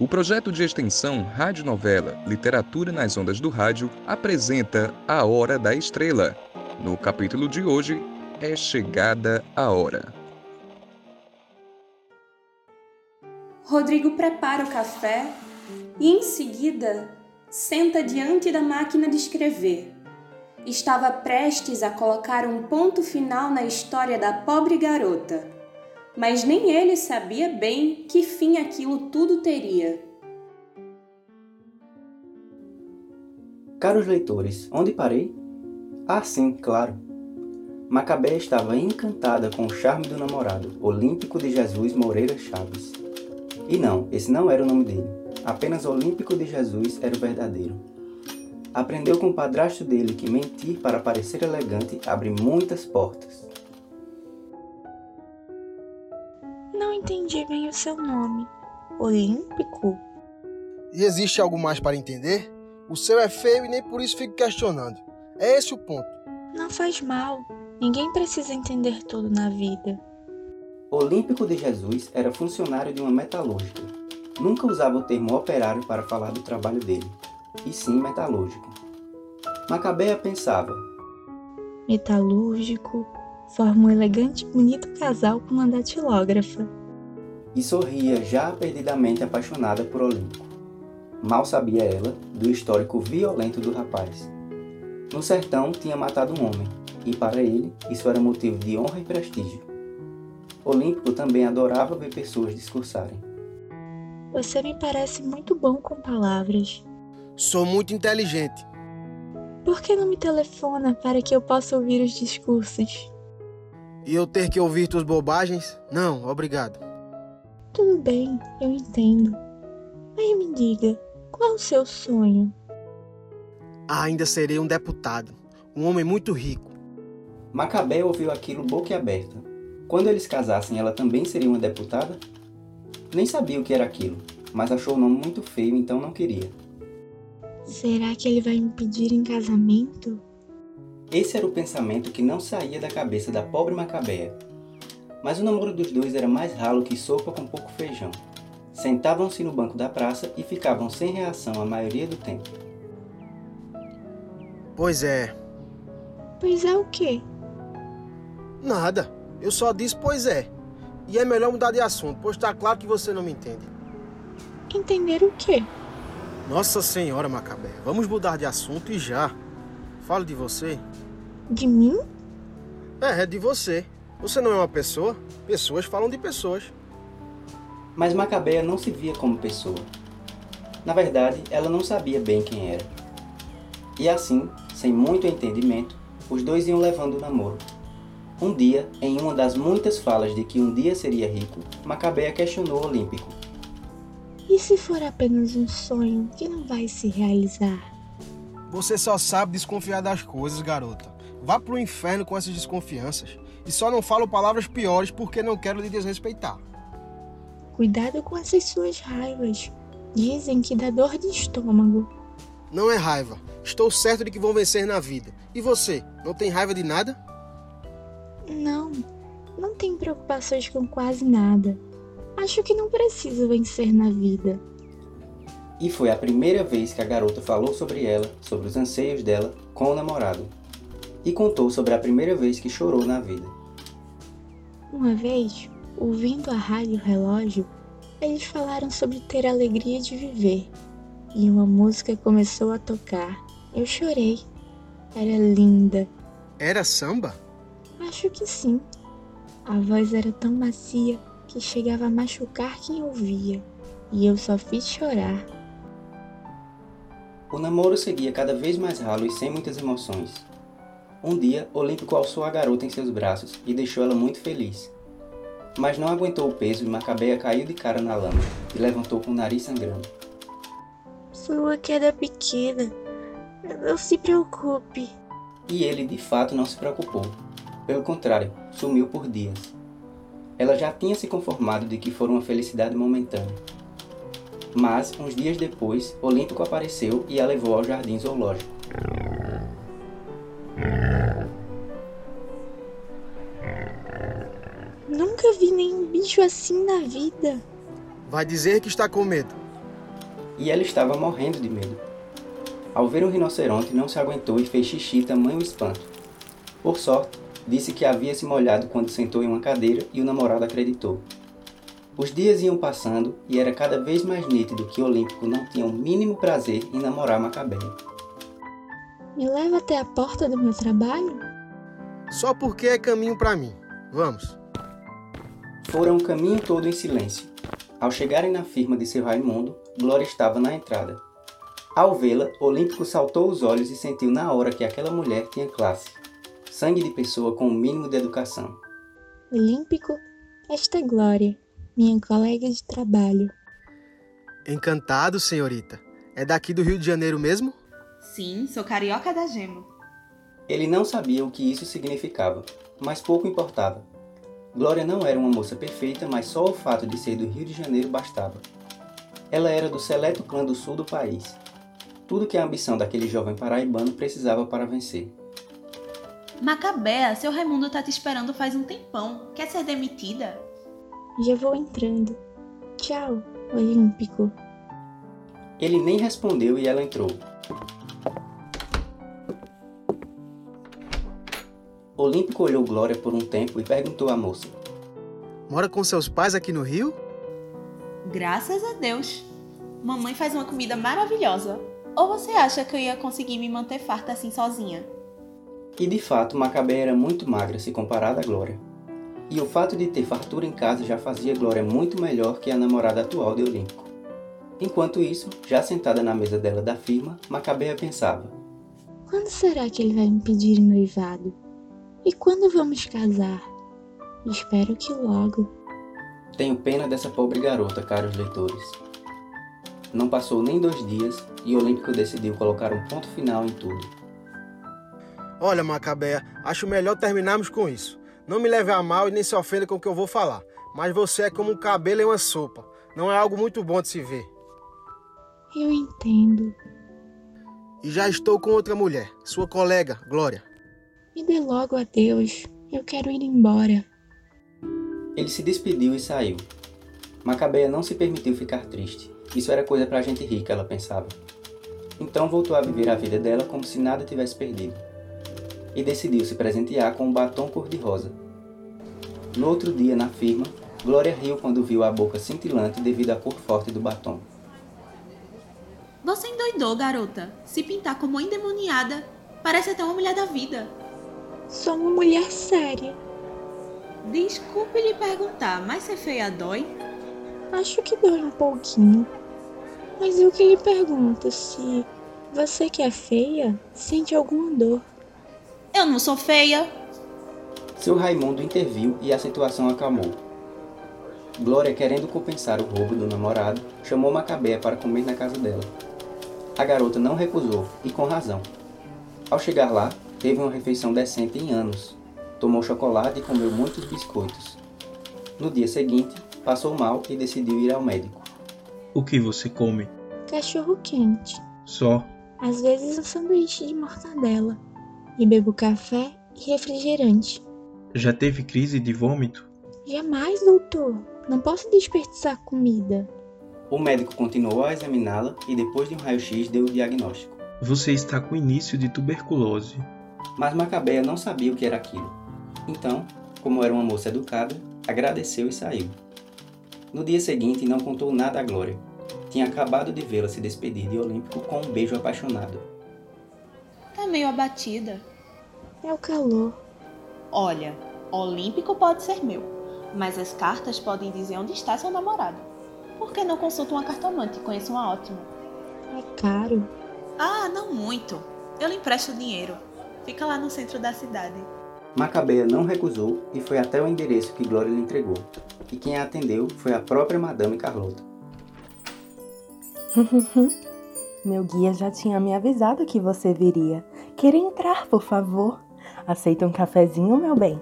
O projeto de extensão Rádio Novela Literatura nas Ondas do Rádio apresenta A Hora da Estrela. No capítulo de hoje, é chegada a hora. Rodrigo prepara o café e, em seguida, senta diante da máquina de escrever. Estava prestes a colocar um ponto final na história da pobre garota mas nem ele sabia bem que fim aquilo tudo teria. Caros leitores, onde parei? Ah, sim, claro. Macabé estava encantada com o charme do namorado, Olímpico de Jesus Moreira Chaves. E não, esse não era o nome dele. Apenas Olímpico de Jesus era o verdadeiro. Aprendeu com o padrasto dele que mentir para parecer elegante abre muitas portas. Entendi bem o seu nome. Olímpico? E existe algo mais para entender? O seu é feio e nem por isso fico questionando. É esse o ponto. Não faz mal. Ninguém precisa entender tudo na vida. Olímpico de Jesus era funcionário de uma metalúrgica. Nunca usava o termo operário para falar do trabalho dele, e sim metalúrgico. Macabeia pensava: Metalúrgico forma um elegante e bonito casal com uma datilógrafa e sorria já perdidamente apaixonada por Olímpico. Mal sabia ela do histórico violento do rapaz. No sertão tinha matado um homem, e para ele isso era motivo de honra e prestígio. Olímpico também adorava ver pessoas discursarem. Você me parece muito bom com palavras. Sou muito inteligente. Por que não me telefona para que eu possa ouvir os discursos? E eu ter que ouvir tuas bobagens? Não, obrigado. Tudo bem, eu entendo. Mas me diga, qual é o seu sonho? Ainda serei um deputado, um homem muito rico. Macabé ouviu aquilo boquiaberta. Quando eles casassem, ela também seria uma deputada? Nem sabia o que era aquilo, mas achou o nome muito feio, então não queria. Será que ele vai me pedir em casamento? Esse era o pensamento que não saía da cabeça da pobre Macabéa. Mas o namoro dos dois era mais ralo que sopa com pouco feijão. Sentavam-se no banco da praça e ficavam sem reação a maioria do tempo. Pois é. Pois é o quê? Nada. Eu só disse pois é. E é melhor mudar de assunto, pois está claro que você não me entende. Entender o quê? Nossa Senhora Macabé, vamos mudar de assunto e já. Falo de você. De mim? É, é de você. Você não é uma pessoa? Pessoas falam de pessoas. Mas Macabeia não se via como pessoa. Na verdade, ela não sabia bem quem era. E assim, sem muito entendimento, os dois iam levando o namoro. Um dia, em uma das muitas falas de que um dia seria rico, Macabeia questionou o Olímpico. E se for apenas um sonho que não vai se realizar? Você só sabe desconfiar das coisas, garota. Vá pro inferno com essas desconfianças. E só não falo palavras piores porque não quero lhe desrespeitar. Cuidado com essas suas raivas. Dizem que dá dor de estômago. Não é raiva. Estou certo de que vou vencer na vida. E você, não tem raiva de nada? Não, não tenho preocupações com quase nada. Acho que não preciso vencer na vida. E foi a primeira vez que a garota falou sobre ela, sobre os anseios dela, com o namorado e contou sobre a primeira vez que chorou na vida. Uma vez, ouvindo a rádio relógio, eles falaram sobre ter a alegria de viver e uma música começou a tocar. Eu chorei. Era linda. Era samba? Acho que sim. A voz era tão macia que chegava a machucar quem ouvia, e eu só fiz chorar. O namoro seguia cada vez mais ralo e sem muitas emoções. Um dia, Olímpico alçou a garota em seus braços e deixou ela muito feliz. Mas não aguentou o peso e Macabeia caiu de cara na lama e levantou com o nariz sangrando. Foi uma queda pequena. Não se preocupe. E ele de fato não se preocupou. Pelo contrário, sumiu por dias. Ela já tinha se conformado de que foi uma felicidade momentânea. Mas, uns dias depois, Olímpico apareceu e a levou ao jardim zoológico. Assim na vida. Vai dizer que está com medo. e ela estava morrendo de medo. Ao ver um rinoceronte, não se aguentou e fez xixi tamanho espanto. Por sorte, disse que havia se molhado quando sentou em uma cadeira e o namorado acreditou. Os dias iam passando e era cada vez mais nítido que Olímpico não tinha o mínimo prazer em namorar Macabeia. Me leva até a porta do meu trabalho? Só porque é caminho para mim. Vamos. Foram o caminho todo em silêncio. Ao chegarem na firma de seu Raimundo, Glória estava na entrada. Ao vê-la, Olímpico saltou os olhos e sentiu na hora que aquela mulher tinha classe. Sangue de pessoa com o mínimo de educação. Olímpico, esta é Glória, minha colega de trabalho. Encantado, senhorita. É daqui do Rio de Janeiro mesmo? Sim, sou carioca da gema. Ele não sabia o que isso significava, mas pouco importava. Glória não era uma moça perfeita, mas só o fato de ser do Rio de Janeiro bastava. Ela era do seleto clã do sul do país. Tudo que a ambição daquele jovem paraibano precisava para vencer. Macabea, seu Raimundo tá te esperando faz um tempão. Quer ser demitida? Já vou entrando. Tchau, Olímpico. Ele nem respondeu e ela entrou. Olímpico olhou Glória por um tempo e perguntou à moça: Mora com seus pais aqui no Rio? Graças a Deus. Mamãe faz uma comida maravilhosa. Ou você acha que eu ia conseguir me manter farta assim sozinha? E de fato, Macabé era muito magra se comparada a Glória. E o fato de ter fartura em casa já fazia Glória muito melhor que a namorada atual de Olímpico. Enquanto isso, já sentada na mesa dela da firma, Macabea pensava: Quando será que ele vai me pedir noivado? E quando vamos casar? Espero que logo. Tenho pena dessa pobre garota, caros leitores. Não passou nem dois dias e Olímpico decidiu colocar um ponto final em tudo. Olha, Macabea, acho melhor terminarmos com isso. Não me leve a mal e nem se ofenda com o que eu vou falar. Mas você é como um cabelo em uma sopa. Não é algo muito bom de se ver. Eu entendo. E já estou com outra mulher, sua colega, Glória. Me dê logo adeus. Eu quero ir embora. Ele se despediu e saiu. Macabeia não se permitiu ficar triste. Isso era coisa pra gente rica, ela pensava. Então voltou a viver a vida dela como se nada tivesse perdido. E decidiu se presentear com um batom cor-de-rosa. No outro dia, na firma, Glória riu quando viu a boca cintilante devido à cor forte do batom. Você endoidou, garota. Se pintar como endemoniada, parece até uma mulher da vida. Sou uma mulher séria. Desculpe lhe perguntar, mas ser feia dói? Acho que dói um pouquinho. Mas eu que lhe pergunto se você que é feia sente alguma dor. Eu não sou feia. Seu Raimundo interviu e a situação acalmou. Glória, querendo compensar o roubo do namorado, chamou Macabea para comer na casa dela. A garota não recusou, e com razão. Ao chegar lá, teve uma refeição decente em anos. Tomou chocolate e comeu muitos biscoitos. No dia seguinte, passou mal e decidiu ir ao médico. O que você come? Cachorro quente. Só. Às vezes um sanduíche de mortadela. E bebo café e refrigerante. Já teve crise de vômito? Jamais, doutor. Não posso desperdiçar comida. O médico continuou a examiná-la e depois de um raio-x deu o diagnóstico. Você está com início de tuberculose. Mas Macabeia não sabia o que era aquilo. Então, como era uma moça educada, agradeceu e saiu. No dia seguinte, não contou nada à Glória. Tinha acabado de vê-la se despedir de Olímpico com um beijo apaixonado. Tá meio abatida. É o calor. Olha, Olímpico pode ser meu, mas as cartas podem dizer onde está seu namorado. Por que não consulta uma cartomante e conheço uma ótima? É caro. Ah, não muito. Eu lhe empresto dinheiro. Fica lá no centro da cidade. Macabeia não recusou e foi até o endereço que Glória lhe entregou. E quem a atendeu foi a própria Madame Carlota. Meu guia já tinha me avisado que você viria. Quer entrar, por favor? Aceita um cafezinho, meu bem?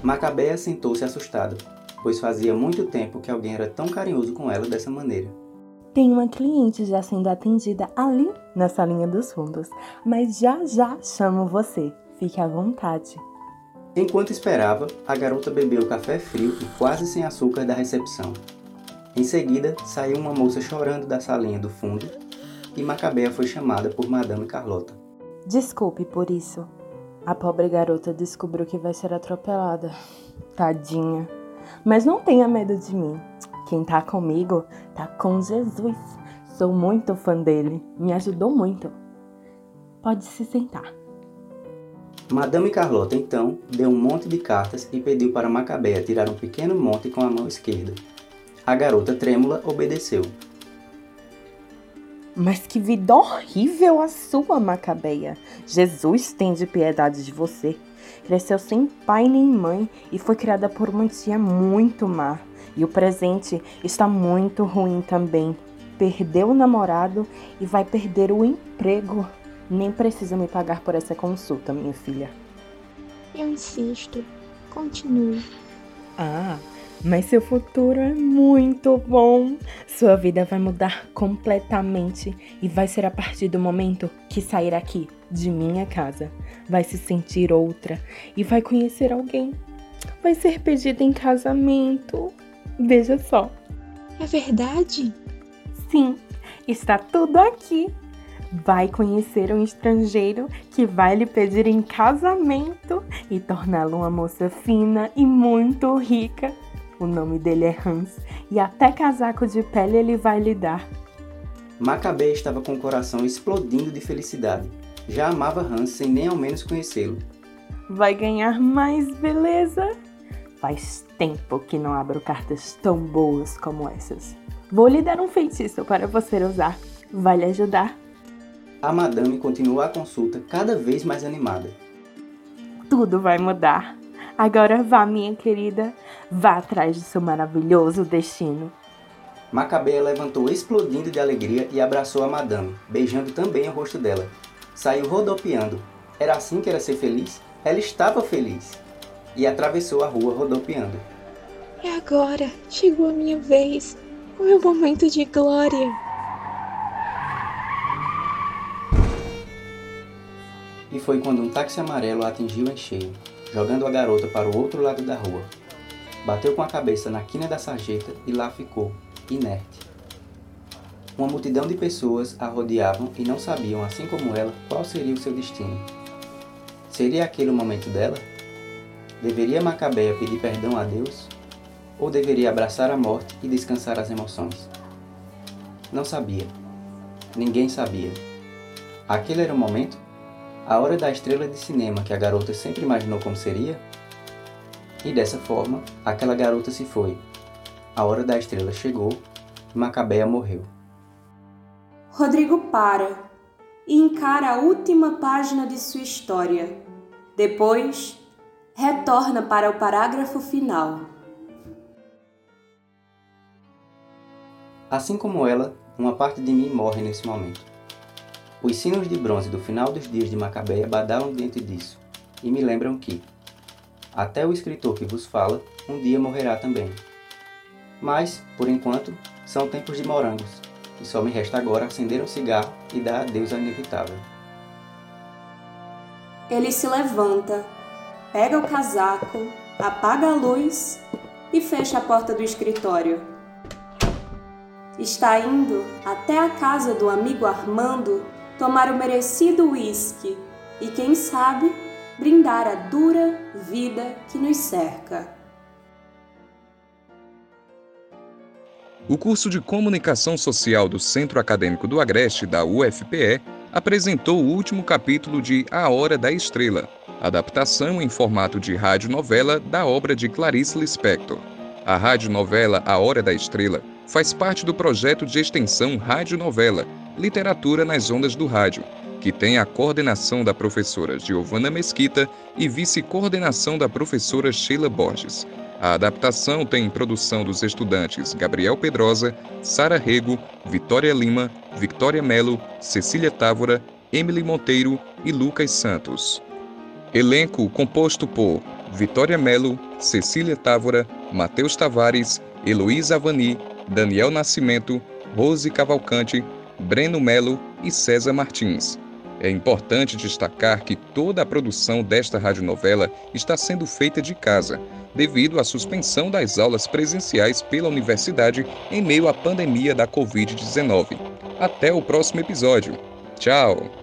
Macabeia sentou-se assustada, pois fazia muito tempo que alguém era tão carinhoso com ela dessa maneira. Tem uma cliente já sendo atendida ali na salinha dos fundos, mas já já chamo você. Fique à vontade. Enquanto esperava, a garota bebeu o café frio e quase sem açúcar da recepção. Em seguida, saiu uma moça chorando da salinha do fundo e Macabea foi chamada por Madame Carlota. Desculpe por isso. A pobre garota descobriu que vai ser atropelada. Tadinha. Mas não tenha medo de mim. Quem tá comigo tá com Jesus. Sou muito fã dele. Me ajudou muito. Pode se sentar. Madame Carlota então deu um monte de cartas e pediu para Macabea tirar um pequeno monte com a mão esquerda. A garota trêmula obedeceu. Mas que vida horrível a sua, Macabeia! Jesus tem de piedade de você. Cresceu sem pai nem mãe e foi criada por uma tia muito má. E o presente está muito ruim também. Perdeu o namorado e vai perder o emprego. Nem precisa me pagar por essa consulta, minha filha. Eu insisto. Continue. Ah, mas seu futuro é muito bom. Sua vida vai mudar completamente e vai ser a partir do momento que sair aqui de minha casa. Vai se sentir outra e vai conhecer alguém. Vai ser pedida em casamento. Veja só. É verdade? Sim, está tudo aqui. Vai conhecer um estrangeiro que vai lhe pedir em casamento e torná-lo uma moça fina e muito rica. O nome dele é Hans e até casaco de pele ele vai lhe dar. Macabé estava com o coração explodindo de felicidade. Já amava Hans sem nem ao menos conhecê-lo. Vai ganhar mais beleza? Faz tempo que não abro cartas tão boas como essas. Vou lhe dar um feitiço para você usar. Vai lhe ajudar? A madame continuou a consulta cada vez mais animada. Tudo vai mudar. Agora vá, minha querida, vá atrás de seu maravilhoso destino. Macabea levantou explodindo de alegria e abraçou a madame, beijando também o rosto dela. Saiu rodopiando. Era assim que era ser feliz? Ela estava feliz. E atravessou a rua rodopiando. E agora chegou a minha vez, o meu momento de glória. E foi quando um táxi amarelo a atingiu em cheio jogando a garota para o outro lado da rua. Bateu com a cabeça na quina da sarjeta e lá ficou, inerte. Uma multidão de pessoas a rodeavam e não sabiam, assim como ela, qual seria o seu destino. Seria aquele o momento dela? Deveria Macabeia pedir perdão a Deus? Ou deveria abraçar a morte e descansar as emoções? Não sabia. Ninguém sabia. Aquele era o momento? a hora da estrela de cinema que a garota sempre imaginou como seria? E dessa forma, aquela garota se foi. A hora da estrela chegou e Macabea morreu. Rodrigo para e encara a última página de sua história. Depois, retorna para o parágrafo final. Assim como ela, uma parte de mim morre nesse momento. Os sinos de bronze do final dos dias de Macabeia badalam dentro disso e me lembram que, até o escritor que vos fala, um dia morrerá também. Mas, por enquanto, são tempos de morangos, e só me resta agora acender um cigarro e dar adeus ao inevitável. Ele se levanta, pega o casaco, apaga a luz e fecha a porta do escritório. Está indo até a casa do amigo Armando tomar o merecido uísque e, quem sabe, brindar a dura vida que nos cerca. O curso de Comunicação Social do Centro Acadêmico do Agreste, da UFPE, apresentou o último capítulo de A Hora da Estrela, adaptação em formato de radionovela da obra de Clarice Lispector. A radionovela A Hora da Estrela faz parte do projeto de extensão Radionovela, Literatura nas Ondas do Rádio, que tem a coordenação da professora Giovana Mesquita e vice-coordenação da professora Sheila Borges. A adaptação tem produção dos estudantes Gabriel Pedrosa, Sara Rego, Vitória Lima, Victoria Melo, Cecília Távora, Emily Monteiro e Lucas Santos. Elenco composto por Vitória Melo, Cecília Távora, Matheus Tavares, Heloísa Avani, Daniel Nascimento, Rose Cavalcante, Breno Melo e César Martins. É importante destacar que toda a produção desta radionovela está sendo feita de casa, devido à suspensão das aulas presenciais pela universidade em meio à pandemia da Covid-19. Até o próximo episódio. Tchau!